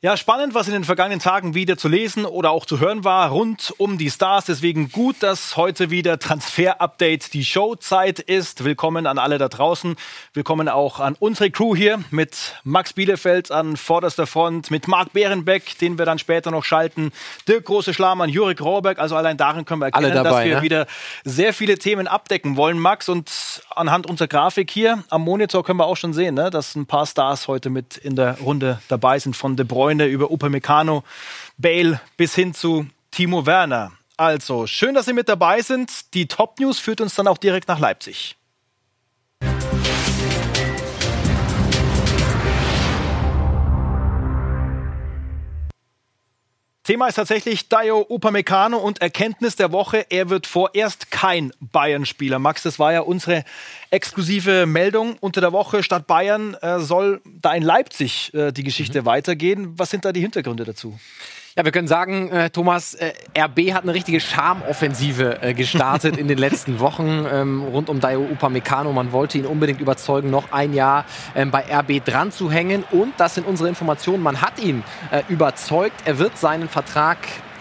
Ja, spannend, was in den vergangenen Tagen wieder zu lesen oder auch zu hören war rund um die Stars. Deswegen gut, dass heute wieder Transfer-Update die Showzeit ist. Willkommen an alle da draußen. Willkommen auch an unsere Crew hier mit Max Bielefeld an vorderster Front, mit Marc Behrenbeck, den wir dann später noch schalten, Dirk Große Schlamann, Jurek Rohrbeck. Also allein darin können wir erkennen, dabei, dass wir ne? wieder sehr viele Themen abdecken wollen, Max. Und anhand unserer Grafik hier am Monitor können wir auch schon sehen, ne, dass ein paar Stars heute mit in der Runde dabei sind von De Bruyne Freunde über Upamecano, Bale bis hin zu Timo Werner. Also, schön, dass Sie mit dabei sind. Die Top News führt uns dann auch direkt nach Leipzig. Thema ist tatsächlich Dayo Upamecano und Erkenntnis der Woche. Er wird vorerst kein Bayern-Spieler. Max, das war ja unsere exklusive Meldung unter der Woche. Statt Bayern äh, soll da in Leipzig äh, die Geschichte mhm. weitergehen. Was sind da die Hintergründe dazu? Ja, wir können sagen, äh, Thomas, äh, RB hat eine richtige Charmoffensive äh, gestartet in den letzten Wochen ähm, rund um Dayo Upamecano. Man wollte ihn unbedingt überzeugen, noch ein Jahr ähm, bei RB dran zu hängen. Und das sind unsere Informationen. Man hat ihn äh, überzeugt. Er wird seinen Vertrag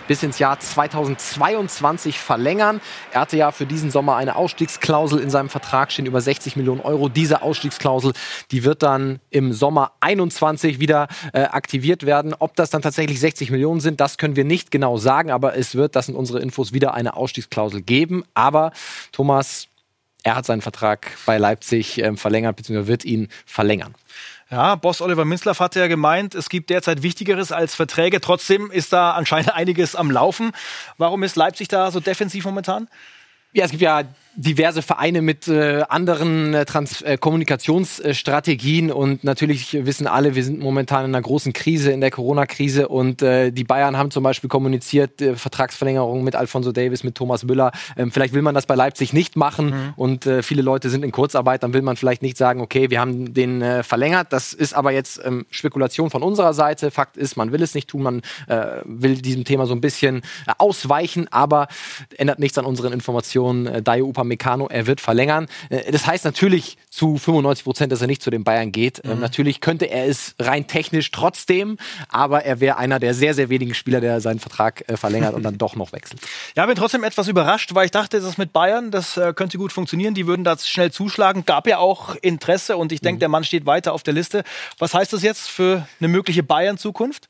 bis ins Jahr 2022 verlängern. Er hatte ja für diesen Sommer eine Ausstiegsklausel in seinem Vertrag stehen über 60 Millionen Euro. Diese Ausstiegsklausel, die wird dann im Sommer 21 wieder äh, aktiviert werden. Ob das dann tatsächlich 60 Millionen sind, das können wir nicht genau sagen, aber es wird, das sind unsere Infos, wieder eine Ausstiegsklausel geben. Aber Thomas, er hat seinen Vertrag bei Leipzig äh, verlängert, beziehungsweise wird ihn verlängern. Ja, Boss Oliver Minzlaff hatte ja gemeint, es gibt derzeit Wichtigeres als Verträge. Trotzdem ist da anscheinend einiges am Laufen. Warum ist Leipzig da so defensiv momentan? Ja, es gibt ja diverse Vereine mit äh, anderen äh, Trans äh, Kommunikationsstrategien und natürlich wissen alle, wir sind momentan in einer großen Krise, in der Corona-Krise und äh, die Bayern haben zum Beispiel kommuniziert, äh, Vertragsverlängerung mit Alfonso Davis, mit Thomas Müller. Ähm, vielleicht will man das bei Leipzig nicht machen mhm. und äh, viele Leute sind in Kurzarbeit, dann will man vielleicht nicht sagen, okay, wir haben den äh, verlängert. Das ist aber jetzt ähm, Spekulation von unserer Seite. Fakt ist, man will es nicht tun, man äh, will diesem Thema so ein bisschen äh, ausweichen, aber ändert nichts an unseren Informationen. Äh, Dayo Upa Upamecano, er wird verlängern. Äh, das heißt natürlich zu 95 Prozent, dass er nicht zu den Bayern geht. Ähm, mhm. natürlich könnte er es rein technisch trotzdem, aber er wäre einer der sehr, sehr wenigen Spieler, der seinen Vertrag äh, verlängert und dann doch noch wechselt. Ja, bin trotzdem etwas überrascht, weil ich dachte, das mit Bayern, das äh, könnte gut funktionieren. Die würden da schnell zuschlagen. Gab ja auch Interesse und ich denke, mhm. der Mann steht weiter auf der Liste. Was heißt das jetzt für eine mögliche Bayern-Zukunft?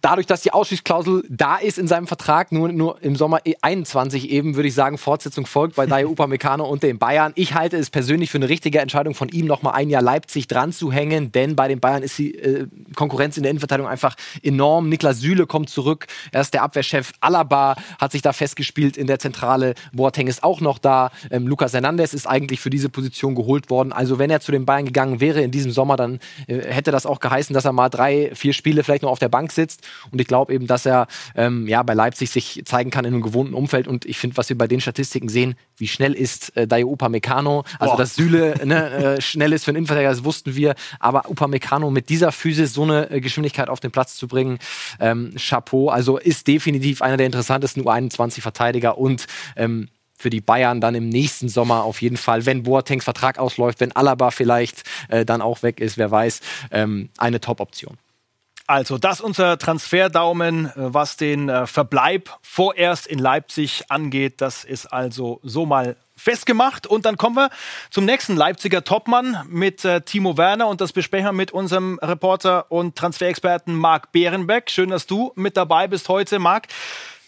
Dadurch, dass die Ausstiegsklausel da ist in seinem Vertrag, nur, nur im Sommer 21 eben, würde ich sagen, Fortsetzung folgt bei Dayo Upamecano und den Bayern. Ich halte es persönlich für eine richtige Entscheidung von ihm, noch mal ein Jahr Leipzig dran zu hängen, denn bei den Bayern ist die äh, Konkurrenz in der Innenverteidigung einfach enorm. Niklas Süle kommt zurück, er ist der Abwehrchef. Alaba hat sich da festgespielt in der Zentrale. Boateng ist auch noch da. Ähm, Lucas Hernandez ist eigentlich für diese Position geholt worden. Also wenn er zu den Bayern gegangen wäre in diesem Sommer, dann äh, hätte das auch geheißen, dass er mal drei, vier Spiele vielleicht noch auf der Bank sitzt. Und ich glaube eben, dass er ähm, ja, bei Leipzig sich zeigen kann in einem gewohnten Umfeld. Und ich finde, was wir bei den Statistiken sehen, wie schnell ist äh, Dayo Upamecano. Also, Boah. dass Süle ne, äh, schnell ist für einen Innenverteidiger, das wussten wir. Aber Upamecano mit dieser Physis so eine äh, Geschwindigkeit auf den Platz zu bringen, ähm, Chapeau. Also ist definitiv einer der interessantesten U21-Verteidiger und ähm, für die Bayern dann im nächsten Sommer auf jeden Fall, wenn Boatengs Vertrag ausläuft, wenn Alaba vielleicht äh, dann auch weg ist, wer weiß, ähm, eine Top-Option. Also, das unser Transferdaumen, äh, was den äh, Verbleib vorerst in Leipzig angeht. Das ist also so mal festgemacht. Und dann kommen wir zum nächsten Leipziger Topmann mit äh, Timo Werner und das besprechen wir mit unserem Reporter und Transferexperten Marc Behrenbeck. Schön, dass du mit dabei bist heute, Marc.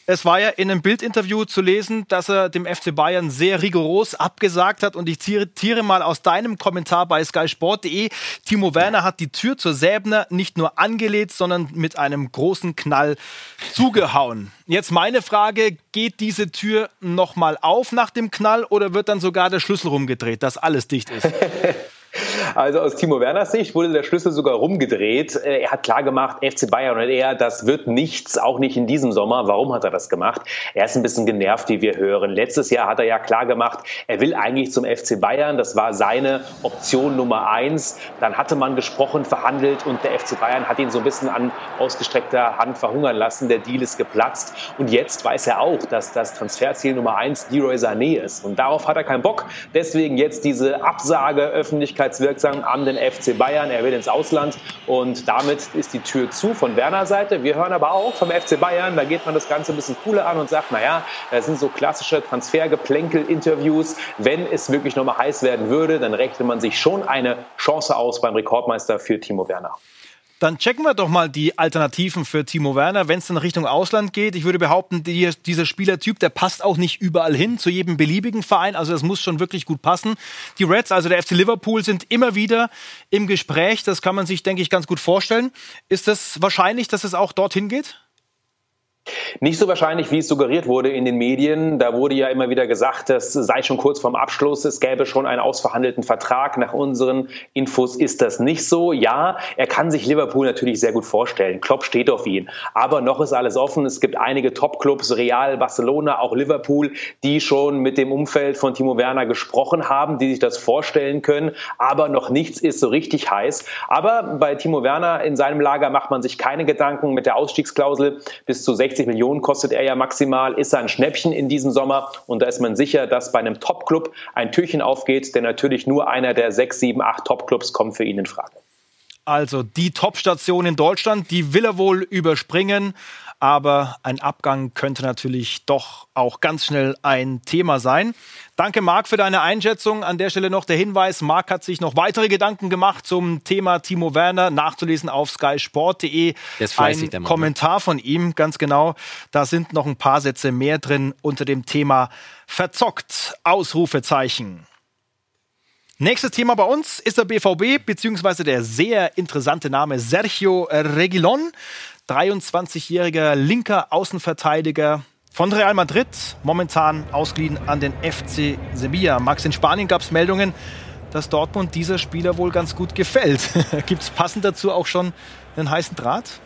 Es war ja in einem Bildinterview zu lesen, dass er dem FC Bayern sehr rigoros abgesagt hat. Und ich zitiere mal aus deinem Kommentar bei skysport.de. Timo Werner hat die Tür zur Säbner nicht nur angelegt, sondern mit einem großen Knall zugehauen. Jetzt meine Frage, geht diese Tür nochmal auf nach dem Knall oder wird dann sogar der Schlüssel rumgedreht, dass alles dicht ist? Also aus Timo Werners Sicht wurde der Schlüssel sogar rumgedreht. Äh, er hat klar gemacht, FC Bayern und er, das wird nichts, auch nicht in diesem Sommer. Warum hat er das gemacht? Er ist ein bisschen genervt, wie wir hören. Letztes Jahr hat er ja klar gemacht, er will eigentlich zum FC Bayern. Das war seine Option Nummer eins. Dann hatte man gesprochen, verhandelt und der FC Bayern hat ihn so ein bisschen an ausgestreckter Hand verhungern lassen. Der Deal ist geplatzt. Und jetzt weiß er auch, dass das Transferziel Nummer eins Leroy Sané ist. Und darauf hat er keinen Bock. Deswegen jetzt diese Absage, Öffentlichkeitswirkung aufmerksam an den FC Bayern. Er will ins Ausland und damit ist die Tür zu von Werner Seite. Wir hören aber auch vom FC Bayern, da geht man das Ganze ein bisschen cooler an und sagt, naja, das sind so klassische Transfergeplänkel-Interviews. Wenn es wirklich nochmal heiß werden würde, dann rechnet man sich schon eine Chance aus beim Rekordmeister für Timo Werner. Dann checken wir doch mal die Alternativen für Timo Werner, wenn es in Richtung Ausland geht. Ich würde behaupten, die, dieser Spielertyp, der passt auch nicht überall hin, zu jedem beliebigen Verein. Also das muss schon wirklich gut passen. Die Reds, also der FC Liverpool, sind immer wieder im Gespräch. Das kann man sich, denke ich, ganz gut vorstellen. Ist es wahrscheinlich, dass es auch dorthin geht? Nicht so wahrscheinlich, wie es suggeriert wurde in den Medien. Da wurde ja immer wieder gesagt, das sei schon kurz vorm Abschluss, es gäbe schon einen ausverhandelten Vertrag. Nach unseren Infos ist das nicht so. Ja, er kann sich Liverpool natürlich sehr gut vorstellen. Klopp steht auf ihn. Aber noch ist alles offen. Es gibt einige Top-Clubs, Real, Barcelona, auch Liverpool, die schon mit dem Umfeld von Timo Werner gesprochen haben, die sich das vorstellen können. Aber noch nichts ist so richtig heiß. Aber bei Timo Werner in seinem Lager macht man sich keine Gedanken mit der Ausstiegsklausel bis zu 60 60 Millionen kostet er ja maximal, ist ein Schnäppchen in diesem Sommer und da ist man sicher, dass bei einem Top-Club ein Türchen aufgeht, denn natürlich nur einer der sechs, sieben, acht Top-Clubs kommt für ihn in Frage. Also die Top-Station in Deutschland, die will er wohl überspringen aber ein Abgang könnte natürlich doch auch ganz schnell ein Thema sein. Danke, Marc, für deine Einschätzung. An der Stelle noch der Hinweis: Marc hat sich noch weitere Gedanken gemacht zum Thema Timo Werner, nachzulesen auf skysport.de. Ein ne? Kommentar von ihm, ganz genau. Da sind noch ein paar Sätze mehr drin unter dem Thema verzockt. Ausrufezeichen. Nächstes Thema bei uns ist der BVB, beziehungsweise der sehr interessante Name Sergio Regilon. 23-jähriger linker Außenverteidiger von Real Madrid, momentan ausgeliehen an den FC Sevilla. Max, in Spanien gab es Meldungen, dass Dortmund dieser Spieler wohl ganz gut gefällt. Gibt es passend dazu auch schon einen heißen Draht?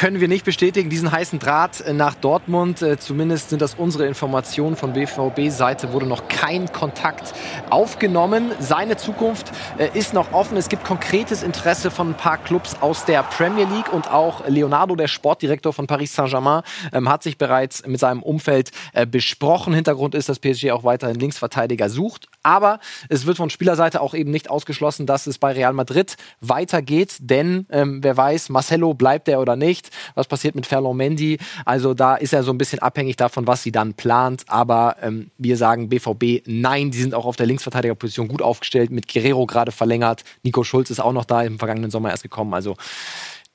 Können wir nicht bestätigen, diesen heißen Draht äh, nach Dortmund. Äh, zumindest sind das unsere Informationen von BVB-Seite, wurde noch kein Kontakt aufgenommen. Seine Zukunft äh, ist noch offen. Es gibt konkretes Interesse von ein paar Clubs aus der Premier League und auch Leonardo, der Sportdirektor von Paris Saint-Germain, ähm, hat sich bereits mit seinem Umfeld besprochen. Hintergrund ist, dass PSG auch weiterhin Linksverteidiger sucht. Aber es wird von Spielerseite auch eben nicht ausgeschlossen, dass es bei Real Madrid weitergeht, denn ähm, wer weiß, Marcelo bleibt er oder nicht was passiert mit Ferland Mendy. Also da ist er so ein bisschen abhängig davon, was sie dann plant. Aber ähm, wir sagen BVB, nein, die sind auch auf der Linksverteidigerposition gut aufgestellt, mit Guerrero gerade verlängert. Nico Schulz ist auch noch da, im vergangenen Sommer erst gekommen. Also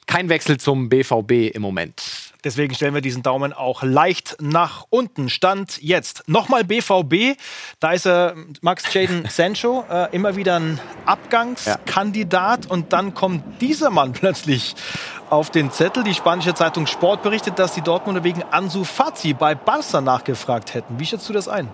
kein Wechsel zum BVB im Moment. Deswegen stellen wir diesen Daumen auch leicht nach unten. Stand jetzt. Nochmal BVB. Da ist äh, Max Jaden Sancho äh, immer wieder ein Abgangskandidat. Ja. Und dann kommt dieser Mann plötzlich auf den Zettel. Die spanische Zeitung Sport berichtet, dass die Dortmunder wegen Ansu Fati bei Barca nachgefragt hätten. Wie schätzt du das ein?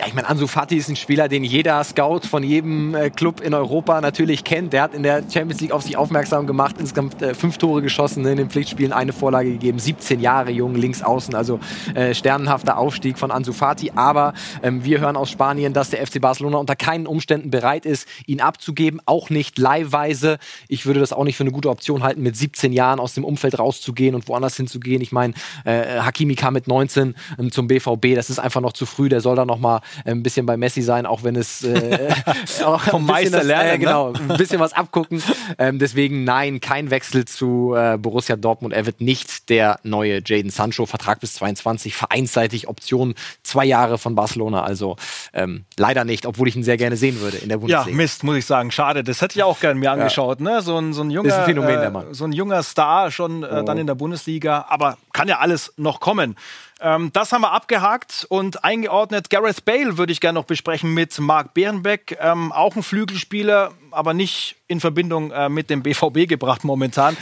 Ja, ich meine, Ansu Fati ist ein Spieler, den jeder Scout von jedem äh, Club in Europa natürlich kennt. Der hat in der Champions League auf sich aufmerksam gemacht, insgesamt äh, fünf Tore geschossen, in den Pflichtspielen eine Vorlage gegeben, 17 Jahre jung, links außen, also äh, sternenhafter Aufstieg von Ansu Fati. Aber ähm, wir hören aus Spanien, dass der FC Barcelona unter keinen Umständen bereit ist, ihn abzugeben, auch nicht leihweise. Ich würde das auch nicht für eine gute Option halten, mit 17 Jahren aus dem Umfeld rauszugehen und woanders hinzugehen. Ich meine, äh, Hakimi kam mit 19 ähm, zum BVB, das ist einfach noch zu früh, der soll da noch mal äh, ein bisschen bei Messi sein, auch wenn es äh, auch vom Meister das, lernen, äh, genau, ein bisschen was abgucken. Ähm, deswegen nein, kein Wechsel zu äh, Borussia Dortmund. Er wird nicht der neue Jaden Sancho. Vertrag bis 22, vereinsseitig Option zwei Jahre von Barcelona. Also ähm, leider nicht, obwohl ich ihn sehr gerne sehen würde in der Bundesliga. Ja, Mist, muss ich sagen. Schade. Das hätte ich auch gerne mir angeschaut. Ja. Ne? So, ein, so ein junger, ein Phänomen, äh, so ein junger Star schon äh, oh. dann in der Bundesliga. Aber kann ja alles noch kommen. Ähm, das haben wir abgehakt und eingeordnet. Gareth Bale würde ich gerne noch besprechen mit Marc Bärenbeck. Ähm, auch ein Flügelspieler, aber nicht in Verbindung äh, mit dem BVB gebracht momentan.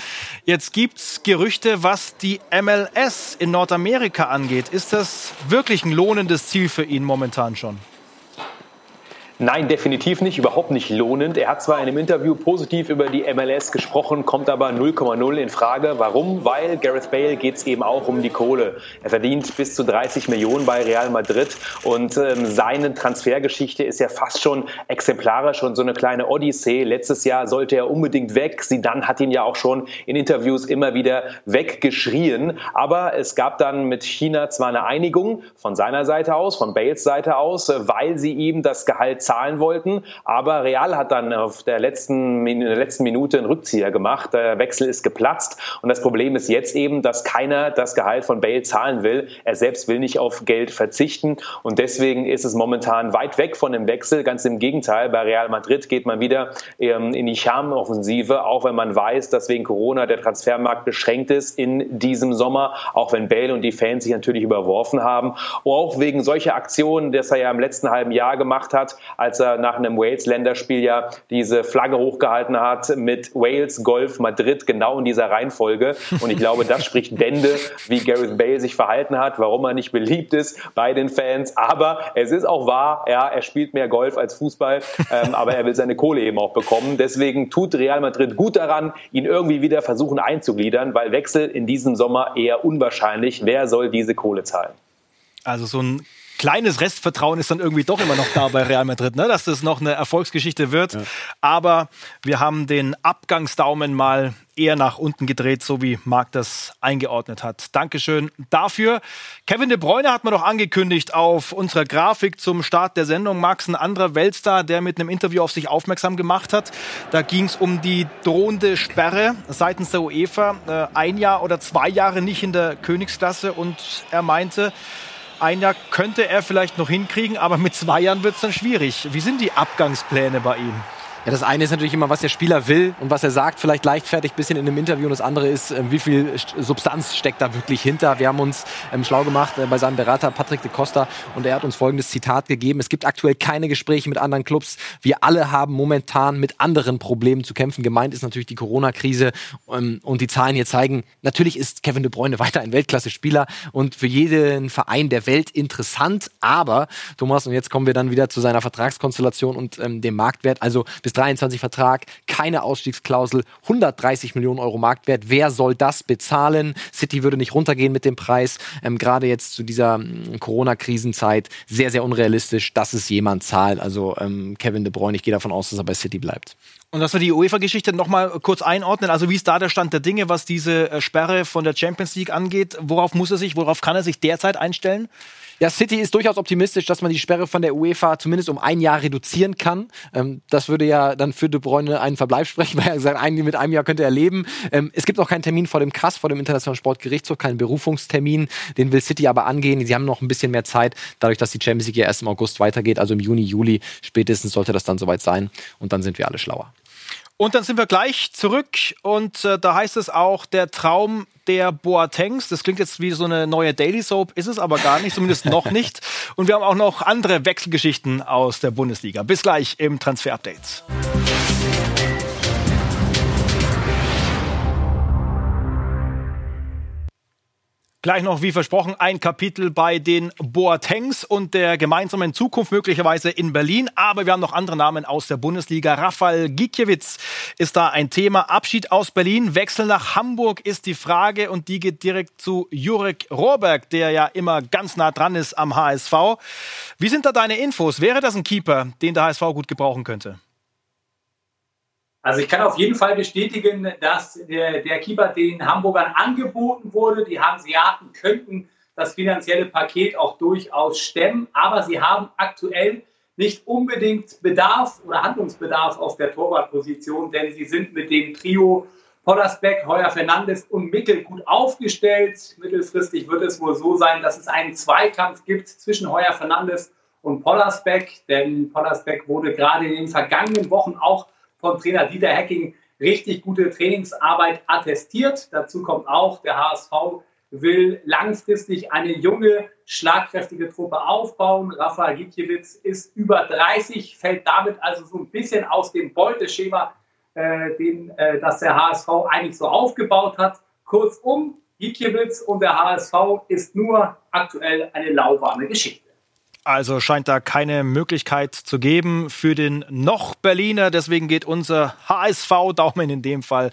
Jetzt gibt es Gerüchte, was die MLS in Nordamerika angeht. Ist das wirklich ein lohnendes Ziel für ihn momentan schon? Nein, definitiv nicht, überhaupt nicht lohnend. Er hat zwar in einem Interview positiv über die MLS gesprochen, kommt aber 0,0 in Frage. Warum? Weil Gareth Bale geht es eben auch um die Kohle. Er verdient bis zu 30 Millionen bei Real Madrid und ähm, seine Transfergeschichte ist ja fast schon exemplarisch und so eine kleine Odyssee. Letztes Jahr sollte er unbedingt weg. Sie dann hat ihn ja auch schon in Interviews immer wieder weggeschrien. Aber es gab dann mit China zwar eine Einigung von seiner Seite aus, von Bales Seite aus, weil sie ihm das Gehalt zahlen wollten. Aber Real hat dann auf der letzten, in der letzten Minute einen Rückzieher gemacht. Der Wechsel ist geplatzt. Und das Problem ist jetzt eben, dass keiner das Gehalt von Bale zahlen will. Er selbst will nicht auf Geld verzichten. Und deswegen ist es momentan weit weg von dem Wechsel. Ganz im Gegenteil. Bei Real Madrid geht man wieder ähm, in die Charmoffensive, auch wenn man weiß, dass wegen Corona der Transfermarkt beschränkt ist in diesem Sommer. Auch wenn Bale und die Fans sich natürlich überworfen haben. Auch wegen solcher Aktionen, das er ja im letzten halben Jahr gemacht hat, als er nach einem Wales-Länderspiel ja diese Flagge hochgehalten hat mit Wales, Golf, Madrid, genau in dieser Reihenfolge. Und ich glaube, das spricht Bände, wie Gareth Bale sich verhalten hat, warum er nicht beliebt ist bei den Fans. Aber es ist auch wahr, ja, er spielt mehr Golf als Fußball, ähm, aber er will seine Kohle eben auch bekommen. Deswegen tut Real Madrid gut daran, ihn irgendwie wieder versuchen einzugliedern, weil Wechsel in diesem Sommer eher unwahrscheinlich. Wer soll diese Kohle zahlen? Also so ein kleines Restvertrauen ist dann irgendwie doch immer noch da bei Real Madrid, ne? dass das noch eine Erfolgsgeschichte wird. Ja. Aber wir haben den Abgangsdaumen mal eher nach unten gedreht, so wie Marc das eingeordnet hat. Dankeschön dafür. Kevin de Bruyne hat man doch angekündigt auf unserer Grafik zum Start der Sendung. Max, ein anderer Weltstar, der mit einem Interview auf sich aufmerksam gemacht hat. Da ging es um die drohende Sperre seitens der UEFA. Äh, ein Jahr oder zwei Jahre nicht in der Königsklasse und er meinte, ein Jahr könnte er vielleicht noch hinkriegen, aber mit zwei Jahren wird es dann schwierig. Wie sind die Abgangspläne bei ihm? Ja, das eine ist natürlich immer, was der Spieler will und was er sagt, vielleicht leichtfertig ein bisschen in einem Interview. Und das andere ist, ähm, wie viel Substanz steckt da wirklich hinter. Wir haben uns ähm, schlau gemacht äh, bei seinem Berater Patrick de Costa und er hat uns folgendes Zitat gegeben. Es gibt aktuell keine Gespräche mit anderen Clubs. Wir alle haben momentan mit anderen Problemen zu kämpfen. Gemeint ist natürlich die Corona-Krise ähm, und die Zahlen hier zeigen, natürlich ist Kevin de Bruyne weiter ein Weltklasse-Spieler und für jeden Verein der Welt interessant. Aber, Thomas, und jetzt kommen wir dann wieder zu seiner Vertragskonstellation und ähm, dem Marktwert. Also bis 23 Vertrag, keine Ausstiegsklausel, 130 Millionen Euro Marktwert. Wer soll das bezahlen? City würde nicht runtergehen mit dem Preis. Ähm, Gerade jetzt zu dieser mm, Corona-Krisenzeit sehr, sehr unrealistisch, dass es jemand zahlt. Also ähm, Kevin De Bruyne, ich gehe davon aus, dass er bei City bleibt. Und dass wir die UEFA-Geschichte nochmal kurz einordnen. Also wie ist da der Stand der Dinge, was diese äh, Sperre von der Champions League angeht? Worauf muss er sich, worauf kann er sich derzeit einstellen? Ja, City ist durchaus optimistisch, dass man die Sperre von der UEFA zumindest um ein Jahr reduzieren kann. Ähm, das würde ja dann für De Bruyne einen Verbleib sprechen, weil er gesagt hat, mit einem Jahr könnte er leben. Ähm, es gibt noch keinen Termin vor dem KAS, vor dem Internationalen Sportgerichtshof, keinen Berufungstermin. Den will City aber angehen. Sie haben noch ein bisschen mehr Zeit, dadurch, dass die Champions League ja erst im August weitergeht. Also im Juni, Juli spätestens sollte das dann soweit sein. Und dann sind wir alle schlauer. Und dann sind wir gleich zurück und äh, da heißt es auch der Traum der Boatengs. Das klingt jetzt wie so eine neue Daily Soap, ist es aber gar nicht, zumindest noch nicht. Und wir haben auch noch andere Wechselgeschichten aus der Bundesliga. Bis gleich im Transfer Gleich noch, wie versprochen, ein Kapitel bei den Boatengs und der gemeinsamen Zukunft möglicherweise in Berlin. Aber wir haben noch andere Namen aus der Bundesliga. Rafael Gikiewicz ist da ein Thema. Abschied aus Berlin, Wechsel nach Hamburg ist die Frage und die geht direkt zu Jurek Rohrberg, der ja immer ganz nah dran ist am HSV. Wie sind da deine Infos? Wäre das ein Keeper, den der HSV gut gebrauchen könnte? Also ich kann auf jeden Fall bestätigen, dass der, der Keeper den Hamburgern angeboten wurde. Die Hanseaten könnten das finanzielle Paket auch durchaus stemmen, aber sie haben aktuell nicht unbedingt Bedarf oder Handlungsbedarf auf der Torwartposition, denn sie sind mit dem Trio Pollersbeck, Heuer Fernandes und Mickel gut aufgestellt. Mittelfristig wird es wohl so sein, dass es einen Zweikampf gibt zwischen Heuer Fernandes und Pollersbeck, denn Pollersbeck wurde gerade in den vergangenen Wochen auch von Trainer Dieter Hecking richtig gute Trainingsarbeit attestiert. Dazu kommt auch, der HSV will langfristig eine junge, schlagkräftige Truppe aufbauen. Rafael Gikiewicz ist über 30, fällt damit also so ein bisschen aus dem Beuteschema, äh, den, äh, das der HSV eigentlich so aufgebaut hat. Kurzum, Gikiewicz und der HSV ist nur aktuell eine lauwarme Geschichte. Also scheint da keine Möglichkeit zu geben für den noch Berliner. Deswegen geht unser HSV-Daumen in dem Fall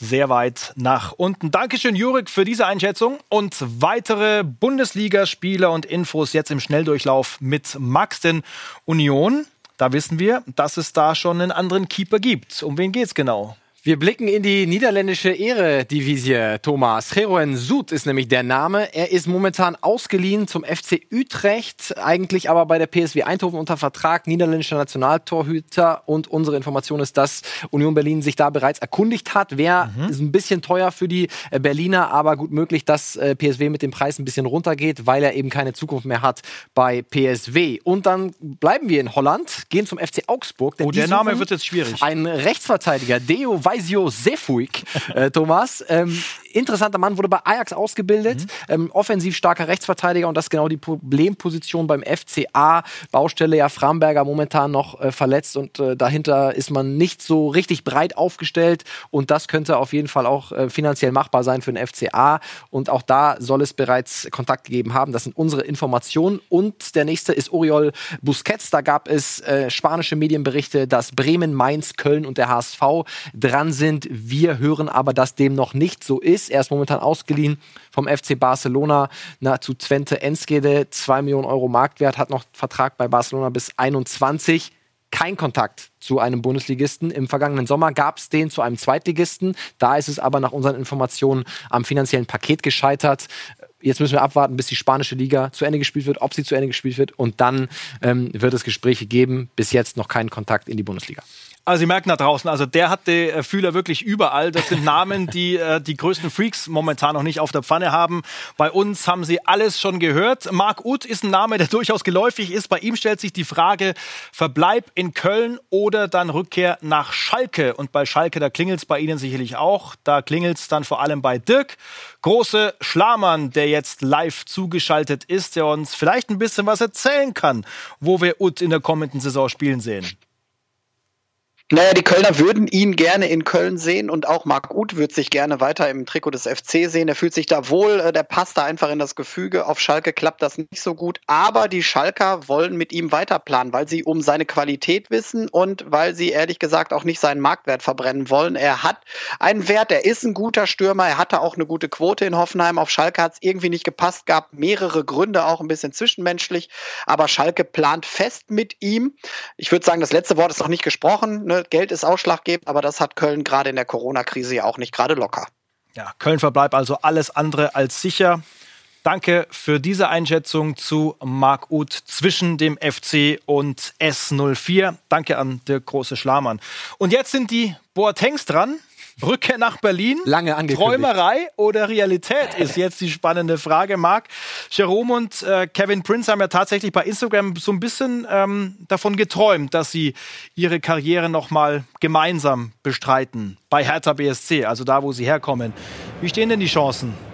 sehr weit nach unten. Dankeschön, Jurik, für diese Einschätzung. Und weitere Bundesligaspieler und Infos jetzt im Schnelldurchlauf mit Max. Denn Union, da wissen wir, dass es da schon einen anderen Keeper gibt. Um wen geht es genau? Wir blicken in die niederländische Ehre-Divisie. Thomas Heroen Sud ist nämlich der Name. Er ist momentan ausgeliehen zum FC Utrecht, eigentlich aber bei der PSW Eindhoven unter Vertrag, niederländischer Nationaltorhüter. Und unsere Information ist, dass Union Berlin sich da bereits erkundigt hat. Wer mhm. ist ein bisschen teuer für die äh, Berliner, aber gut möglich, dass äh, PSW mit dem Preis ein bisschen runtergeht, weil er eben keine Zukunft mehr hat bei PSW. Und dann bleiben wir in Holland, gehen zum FC Augsburg. oh, der Name wird jetzt schwierig. Ein Rechtsverteidiger, Deo Vaisio Sefuig, äh, Thomas. Ähm, interessanter Mann, wurde bei Ajax ausgebildet, mhm. ähm, offensiv starker Rechtsverteidiger und das ist genau die Problemposition beim FCA. Baustelle ja Framberger momentan noch äh, verletzt und äh, dahinter ist man nicht so richtig breit aufgestellt und das könnte auf jeden Fall auch äh, finanziell machbar sein für den FCA und auch da soll es bereits Kontakt gegeben haben. Das sind unsere Informationen und der nächste ist Oriol Busquets. Da gab es äh, spanische Medienberichte, dass Bremen, Mainz, Köln und der HSV dran sind. Wir hören aber, dass dem noch nicht so ist ist. Er ist momentan ausgeliehen vom FC Barcelona na, zu Twente Enskede. 2 Millionen Euro Marktwert, hat noch Vertrag bei Barcelona bis 21 kein Kontakt zu einem Bundesligisten. Im vergangenen Sommer gab es den zu einem Zweitligisten. Da ist es aber nach unseren Informationen am finanziellen Paket gescheitert. Jetzt müssen wir abwarten, bis die spanische Liga zu Ende gespielt wird, ob sie zu Ende gespielt wird. Und dann ähm, wird es Gespräche geben. Bis jetzt noch keinen Kontakt in die Bundesliga. Also Sie merken da draußen, also der hat die äh, Fühler wirklich überall. Das sind Namen, die äh, die größten Freaks momentan noch nicht auf der Pfanne haben. Bei uns haben Sie alles schon gehört. Marc Uth ist ein Name, der durchaus geläufig ist. Bei ihm stellt sich die Frage, Verbleib in Köln oder dann Rückkehr nach Schalke. Und bei Schalke, da klingelt es bei Ihnen sicherlich auch. Da klingelt es dann vor allem bei Dirk. Große Schlamann, der jetzt live zugeschaltet ist, der uns vielleicht ein bisschen was erzählen kann, wo wir Uth in der kommenden Saison spielen sehen. Naja, die Kölner würden ihn gerne in Köln sehen und auch Marc Uth würde sich gerne weiter im Trikot des FC sehen. Er fühlt sich da wohl, äh, der passt da einfach in das Gefüge. Auf Schalke klappt das nicht so gut, aber die Schalker wollen mit ihm weiterplanen, weil sie um seine Qualität wissen und weil sie ehrlich gesagt auch nicht seinen Marktwert verbrennen wollen. Er hat einen Wert, er ist ein guter Stürmer, er hatte auch eine gute Quote in Hoffenheim. Auf Schalke hat es irgendwie nicht gepasst, gab mehrere Gründe, auch ein bisschen zwischenmenschlich, aber Schalke plant fest mit ihm. Ich würde sagen, das letzte Wort ist noch nicht gesprochen. Ne? Geld ist ausschlaggebend, aber das hat Köln gerade in der Corona-Krise ja auch nicht gerade locker. Ja, Köln verbleibt also alles andere als sicher. Danke für diese Einschätzung zu Marc Uth zwischen dem FC und S04. Danke an der große Schlamann. Und jetzt sind die Boatengs dran. Rückkehr nach Berlin? Lange angekündigt. Träumerei oder Realität ist jetzt die spannende Frage. Marc, Jerome und äh, Kevin Prince haben ja tatsächlich bei Instagram so ein bisschen ähm, davon geträumt, dass sie ihre Karriere nochmal gemeinsam bestreiten. Bei Hertha BSC, also da, wo sie herkommen. Wie stehen denn die Chancen?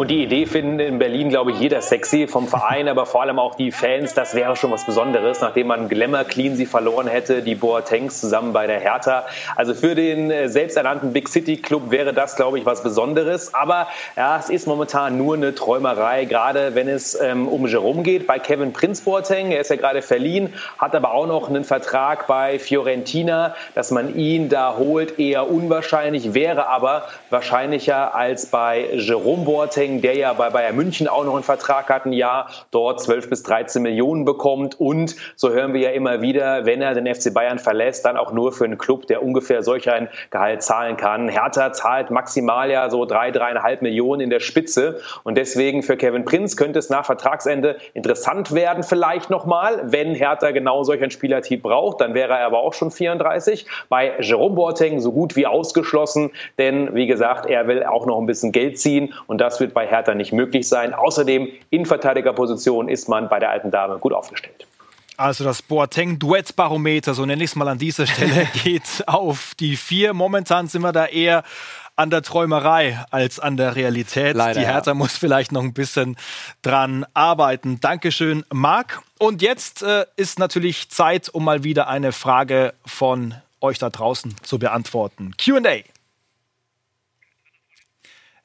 Und die Idee finden in Berlin, glaube ich, jeder sexy, vom Verein, aber vor allem auch die Fans. Das wäre schon was Besonderes, nachdem man Glamour Clean sie verloren hätte, die Boatengs zusammen bei der Hertha. Also für den äh, selbsternannten Big City Club wäre das, glaube ich, was Besonderes. Aber ja, es ist momentan nur eine Träumerei, gerade wenn es ähm, um Jerome geht. Bei Kevin Prinz Boateng, er ist ja gerade verliehen, hat aber auch noch einen Vertrag bei Fiorentina, dass man ihn da holt, eher unwahrscheinlich, wäre aber wahrscheinlicher als bei Jerome Boateng Boateng, der ja bei Bayern München auch noch einen Vertrag hat, ein Jahr, dort 12 bis 13 Millionen bekommt. Und so hören wir ja immer wieder, wenn er den FC Bayern verlässt, dann auch nur für einen Club, der ungefähr solch ein Gehalt zahlen kann. Hertha zahlt maximal ja so drei, dreieinhalb Millionen in der Spitze. Und deswegen für Kevin Prinz könnte es nach Vertragsende interessant werden, vielleicht nochmal, wenn Hertha genau solch ein Spielertyp braucht. Dann wäre er aber auch schon 34. Bei Jerome Boateng so gut wie ausgeschlossen, denn wie gesagt, er will auch noch ein bisschen Geld ziehen und das wird wird bei Hertha nicht möglich sein. Außerdem in Verteidigerposition ist man bei der alten Dame gut aufgestellt. Also das Boateng-Duettbarometer, so nenne ich es mal an dieser Stelle, geht auf die vier. Momentan sind wir da eher an der Träumerei als an der Realität. Leider, die Hertha ja. muss vielleicht noch ein bisschen dran arbeiten. Dankeschön, Marc. Und jetzt äh, ist natürlich Zeit, um mal wieder eine Frage von euch da draußen zu beantworten. QA.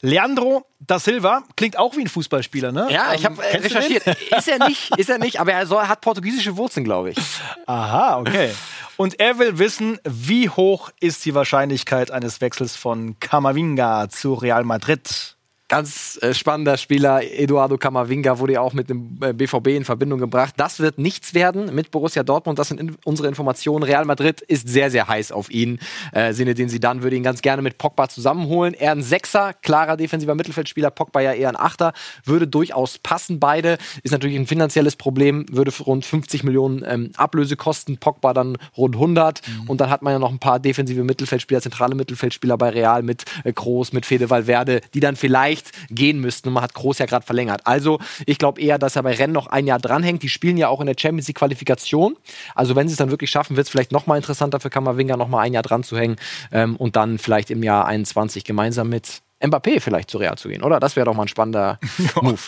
Leandro da Silva klingt auch wie ein Fußballspieler, ne? Ja, ich habe äh, recherchiert. Ist er nicht, ist er nicht, aber er soll, hat portugiesische Wurzeln, glaube ich. Aha, okay. Und er will wissen, wie hoch ist die Wahrscheinlichkeit eines Wechsels von Camavinga zu Real Madrid? Ganz äh, spannender Spieler, Eduardo Camavinga, wurde ja auch mit dem äh, BVB in Verbindung gebracht. Das wird nichts werden mit Borussia Dortmund. Das sind in unsere Informationen. Real Madrid ist sehr, sehr heiß auf ihn. Äh, Sinne, den sie dann würde ihn ganz gerne mit Pogba zusammenholen. Er ein Sechser, klarer defensiver Mittelfeldspieler, Pogba ja eher ein Achter. Würde durchaus passen, beide. Ist natürlich ein finanzielles Problem, würde rund 50 Millionen ähm, Ablöse kosten. Pogba dann rund 100. Mhm. Und dann hat man ja noch ein paar defensive Mittelfeldspieler, zentrale Mittelfeldspieler bei Real mit äh, Groß, mit Fede Valverde, die dann vielleicht vielleicht gehen müssten. Und man hat Groß ja gerade verlängert. Also ich glaube eher, dass er bei Rennen noch ein Jahr dranhängt. Die spielen ja auch in der Champions League Qualifikation. Also wenn sie es dann wirklich schaffen, wird es vielleicht noch mal interessanter für Kammerwinger, noch mal ein Jahr dran zu hängen ähm, und dann vielleicht im Jahr 21 gemeinsam mit Mbappé vielleicht zu Real zu gehen, oder? Das wäre doch mal ein spannender Move.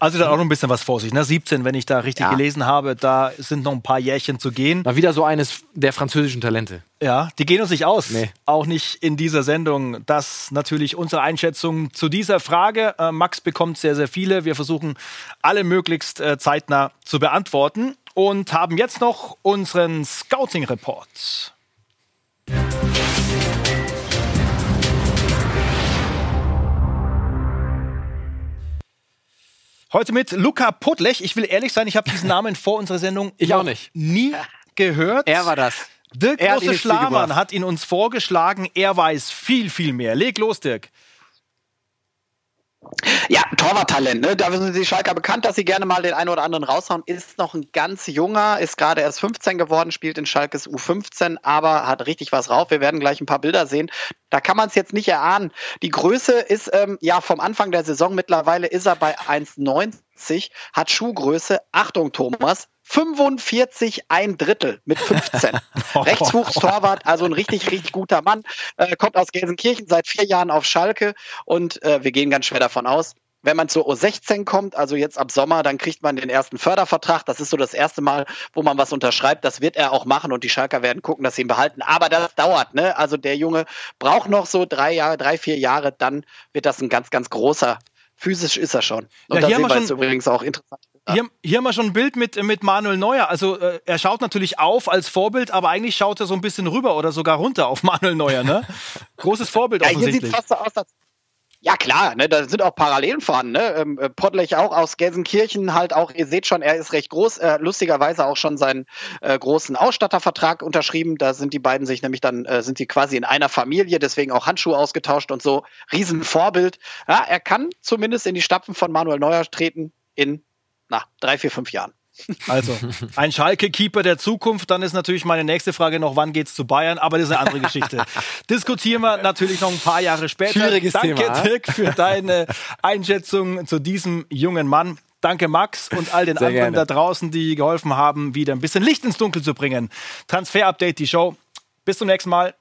Also da auch noch ein bisschen was vor sich. Ne? 17, wenn ich da richtig ja. gelesen habe, da sind noch ein paar Jährchen zu gehen. Mal wieder so eines der französischen Talente. Ja, die gehen uns nicht aus. Nee. Auch nicht in dieser Sendung. Das natürlich unsere Einschätzung zu dieser Frage. Äh, Max bekommt sehr, sehr viele. Wir versuchen alle möglichst äh, zeitnah zu beantworten und haben jetzt noch unseren Scouting-Report. Heute mit Luca Podlech. Ich will ehrlich sein, ich habe diesen Namen vor unserer Sendung ich auch nicht. nie gehört. Er war das. Dirk Große Schlamann hat ihn uns vorgeschlagen. Er weiß viel, viel mehr. Leg los, Dirk. Ja, Torwarttalent, ne? Da sind die Schalker bekannt, dass sie gerne mal den einen oder anderen raushauen. Ist noch ein ganz junger, ist gerade erst 15 geworden, spielt in Schalkes U15, aber hat richtig was drauf. Wir werden gleich ein paar Bilder sehen. Da kann man es jetzt nicht erahnen. Die Größe ist ähm, ja vom Anfang der Saison mittlerweile ist er bei 1,90, hat Schuhgröße. Achtung, Thomas, 45 ein Drittel mit 15. Rechtswuchstorwart, also ein richtig, richtig guter Mann. Äh, kommt aus Gelsenkirchen, seit vier Jahren auf Schalke und äh, wir gehen ganz schwer davon aus, wenn man zur U16 kommt, also jetzt ab Sommer, dann kriegt man den ersten Fördervertrag. Das ist so das erste Mal, wo man was unterschreibt. Das wird er auch machen und die Schalker werden gucken, dass sie ihn behalten. Aber das dauert, ne? Also der Junge braucht noch so drei Jahre, drei, vier Jahre, dann wird das ein ganz, ganz großer. Physisch ist er schon. Und ja, da sehen wir jetzt übrigens auch interessant. Hier, hier, haben wir schon ein Bild mit, mit Manuel Neuer. Also äh, er schaut natürlich auf als Vorbild, aber eigentlich schaut er so ein bisschen rüber oder sogar runter auf Manuel Neuer. Ne? Großes Vorbild ja, offensichtlich. Hier sieht fast so aus, als ja, klar, ne, da sind auch Parallelen vorhanden. Ne? Ähm, äh, Pottlech auch aus Gelsenkirchen, halt auch, ihr seht schon, er ist recht groß, äh, lustigerweise auch schon seinen äh, großen Ausstattervertrag unterschrieben. Da sind die beiden sich nämlich dann, äh, sind sie quasi in einer Familie, deswegen auch Handschuhe ausgetauscht und so. Riesenvorbild. Ja, er kann zumindest in die Stapfen von Manuel Neuer treten in na, drei, vier, fünf Jahren. Also, ein Schalke-Keeper der Zukunft. Dann ist natürlich meine nächste Frage noch, wann geht's zu Bayern? Aber das ist eine andere Geschichte. Diskutieren wir natürlich noch ein paar Jahre später. Schwieriges Danke, Thema, Dirk, für deine Einschätzung zu diesem jungen Mann. Danke, Max, und all den Sehr anderen gerne. da draußen, die geholfen haben, wieder ein bisschen Licht ins Dunkel zu bringen. Transfer-Update, die Show. Bis zum nächsten Mal.